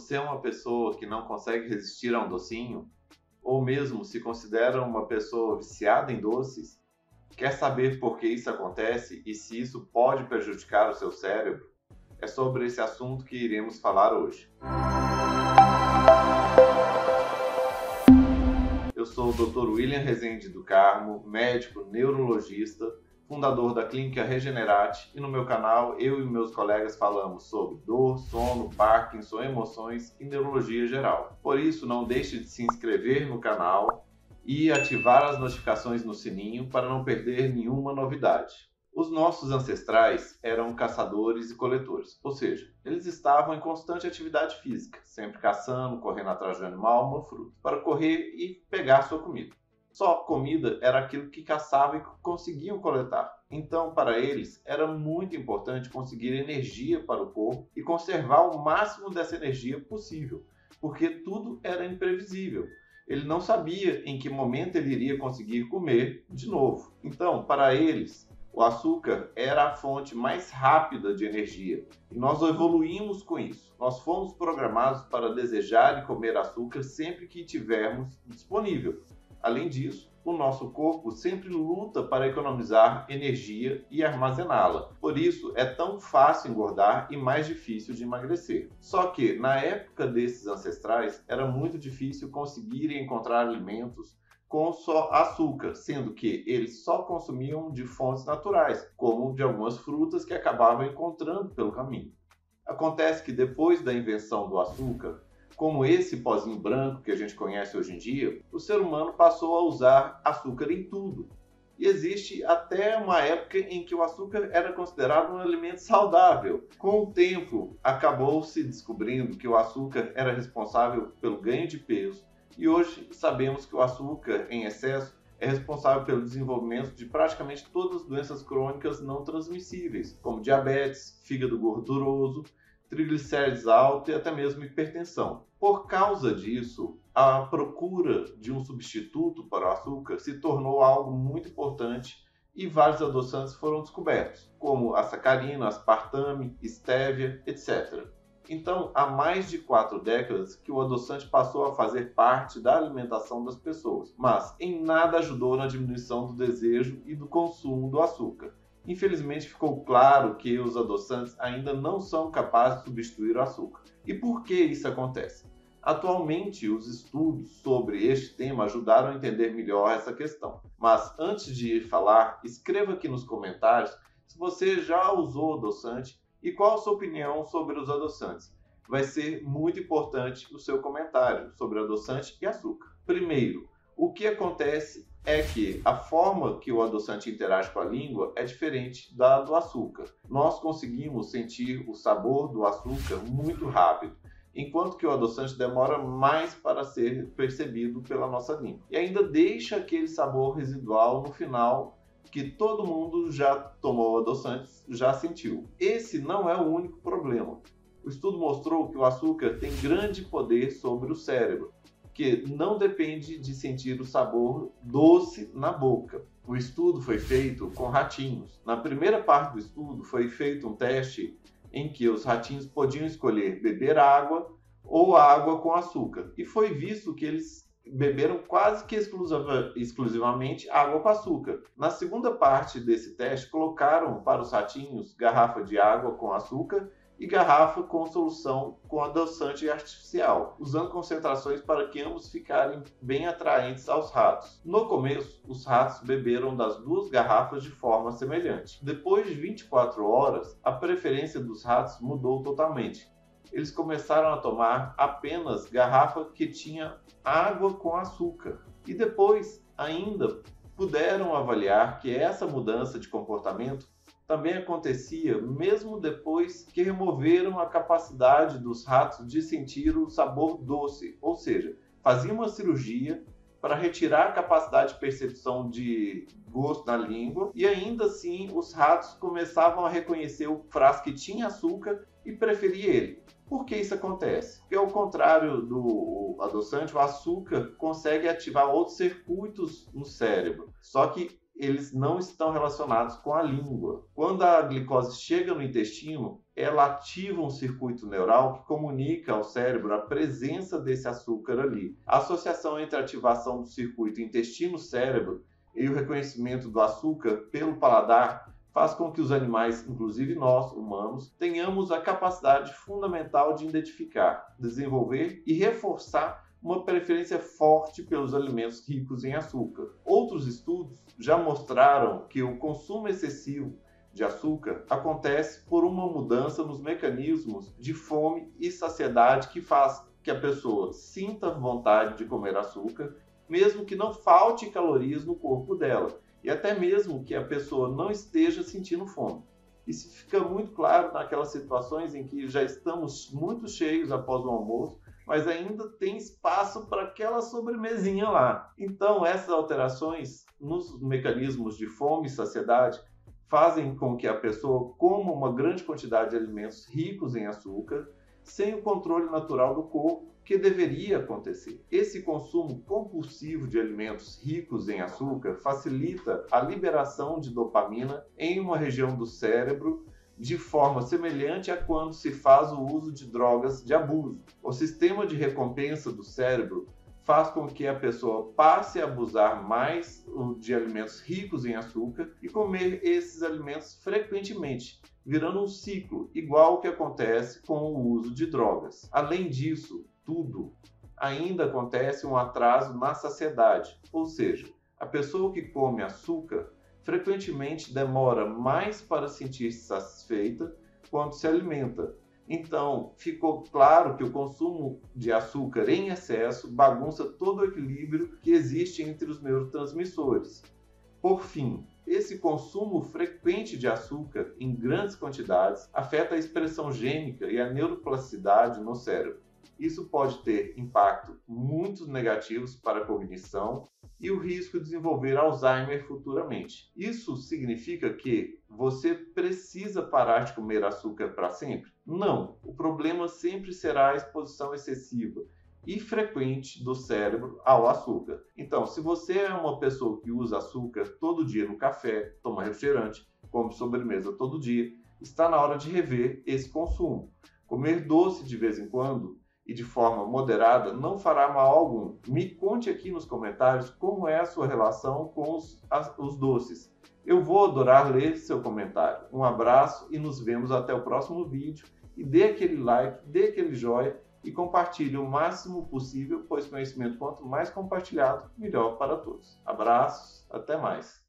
você é uma pessoa que não consegue resistir a um docinho, ou mesmo se considera uma pessoa viciada em doces, quer saber por que isso acontece e se isso pode prejudicar o seu cérebro? É sobre esse assunto que iremos falar hoje. Eu sou o Dr. William Rezende do Carmo, médico neurologista, fundador da Clínica Regenerate, e no meu canal eu e meus colegas falamos sobre dor, sono, Parkinson, emoções e neurologia geral. Por isso, não deixe de se inscrever no canal e ativar as notificações no sininho para não perder nenhuma novidade. Os nossos ancestrais eram caçadores e coletores, ou seja, eles estavam em constante atividade física, sempre caçando, correndo atrás de um animal, uma fruta, para correr e pegar sua comida. Só comida era aquilo que caçavam e conseguiam coletar. Então, para eles, era muito importante conseguir energia para o corpo e conservar o máximo dessa energia possível, porque tudo era imprevisível. Ele não sabia em que momento ele iria conseguir comer de novo. Então, para eles, o açúcar era a fonte mais rápida de energia e nós evoluímos com isso. Nós fomos programados para desejar e comer açúcar sempre que tivermos disponível. Além disso, o nosso corpo sempre luta para economizar energia e armazená-la. Por isso, é tão fácil engordar e mais difícil de emagrecer. Só que, na época desses ancestrais, era muito difícil conseguir encontrar alimentos com só açúcar, sendo que eles só consumiam de fontes naturais, como de algumas frutas que acabavam encontrando pelo caminho. Acontece que depois da invenção do açúcar, como esse pozinho branco que a gente conhece hoje em dia, o ser humano passou a usar açúcar em tudo. E existe até uma época em que o açúcar era considerado um alimento saudável. Com o tempo, acabou se descobrindo que o açúcar era responsável pelo ganho de peso, e hoje sabemos que o açúcar em excesso é responsável pelo desenvolvimento de praticamente todas as doenças crônicas não transmissíveis, como diabetes, fígado gorduroso, triglicérides altos e até mesmo hipertensão. Por causa disso, a procura de um substituto para o açúcar se tornou algo muito importante e vários adoçantes foram descobertos, como a sacarina, aspartame, estévia, etc. Então, há mais de quatro décadas que o adoçante passou a fazer parte da alimentação das pessoas, mas em nada ajudou na diminuição do desejo e do consumo do açúcar. Infelizmente, ficou claro que os adoçantes ainda não são capazes de substituir o açúcar. E por que isso acontece? Atualmente, os estudos sobre este tema ajudaram a entender melhor essa questão. Mas antes de falar, escreva aqui nos comentários se você já usou adoçante e qual a sua opinião sobre os adoçantes. Vai ser muito importante o seu comentário sobre adoçante e açúcar. Primeiro, o que acontece é que a forma que o adoçante interage com a língua é diferente da do açúcar. Nós conseguimos sentir o sabor do açúcar muito rápido, enquanto que o adoçante demora mais para ser percebido pela nossa língua. E ainda deixa aquele sabor residual no final que todo mundo já tomou adoçantes, já sentiu. Esse não é o único problema. O estudo mostrou que o açúcar tem grande poder sobre o cérebro, que não depende de sentir o sabor doce na boca. O estudo foi feito com ratinhos. Na primeira parte do estudo foi feito um teste em que os ratinhos podiam escolher beber água ou água com açúcar, e foi visto que eles beberam quase que exclusiva, exclusivamente água com açúcar. Na segunda parte desse teste, colocaram para os ratinhos garrafa de água com açúcar e garrafa com solução com adoçante artificial, usando concentrações para que ambos ficarem bem atraentes aos ratos. No começo, os ratos beberam das duas garrafas de forma semelhante. Depois de 24 horas, a preferência dos ratos mudou totalmente eles começaram a tomar apenas garrafa que tinha água com açúcar. E depois, ainda, puderam avaliar que essa mudança de comportamento também acontecia mesmo depois que removeram a capacidade dos ratos de sentir o sabor doce, ou seja, faziam uma cirurgia para retirar a capacidade de percepção de gosto na língua e ainda assim os ratos começavam a reconhecer o frasco que tinha açúcar e preferir ele. Por que isso acontece? Porque ao contrário do adoçante, o açúcar consegue ativar outros circuitos no cérebro. Só que eles não estão relacionados com a língua. Quando a glicose chega no intestino, ela ativa um circuito neural que comunica ao cérebro a presença desse açúcar ali. A associação entre a ativação do circuito intestino-cérebro e o reconhecimento do açúcar pelo paladar faz com que os animais, inclusive nós, humanos, tenhamos a capacidade fundamental de identificar, desenvolver e reforçar uma preferência forte pelos alimentos ricos em açúcar. Outros estudos já mostraram que o consumo excessivo de açúcar acontece por uma mudança nos mecanismos de fome e saciedade que faz que a pessoa sinta vontade de comer açúcar, mesmo que não falte calorias no corpo dela, e até mesmo que a pessoa não esteja sentindo fome. Isso fica muito claro naquelas situações em que já estamos muito cheios após o almoço mas ainda tem espaço para aquela sobremesinha lá. Então, essas alterações nos mecanismos de fome e saciedade fazem com que a pessoa coma uma grande quantidade de alimentos ricos em açúcar, sem o controle natural do corpo que deveria acontecer. Esse consumo compulsivo de alimentos ricos em açúcar facilita a liberação de dopamina em uma região do cérebro de forma semelhante a quando se faz o uso de drogas de abuso. O sistema de recompensa do cérebro faz com que a pessoa passe a abusar mais de alimentos ricos em açúcar e comer esses alimentos frequentemente, virando um ciclo igual ao que acontece com o uso de drogas. Além disso, tudo ainda acontece um atraso na saciedade, ou seja, a pessoa que come açúcar frequentemente demora mais para sentir-se satisfeita quando se alimenta. Então, ficou claro que o consumo de açúcar em excesso bagunça todo o equilíbrio que existe entre os neurotransmissores. Por fim, esse consumo frequente de açúcar em grandes quantidades afeta a expressão gênica e a neuroplasticidade no cérebro. Isso pode ter impacto muito negativos para a cognição e o risco de desenvolver Alzheimer futuramente. Isso significa que você precisa parar de comer açúcar para sempre? Não. O problema sempre será a exposição excessiva e frequente do cérebro ao açúcar. Então, se você é uma pessoa que usa açúcar todo dia no café, toma refrigerante, come sobremesa todo dia, está na hora de rever esse consumo. Comer doce de vez em quando e de forma moderada não fará mal algum. Me conte aqui nos comentários como é a sua relação com os, as, os doces. Eu vou adorar ler seu comentário. Um abraço e nos vemos até o próximo vídeo. E dê aquele like, dê aquele joinha e compartilhe o máximo possível, pois conhecimento quanto mais compartilhado, melhor para todos. Abraços, até mais.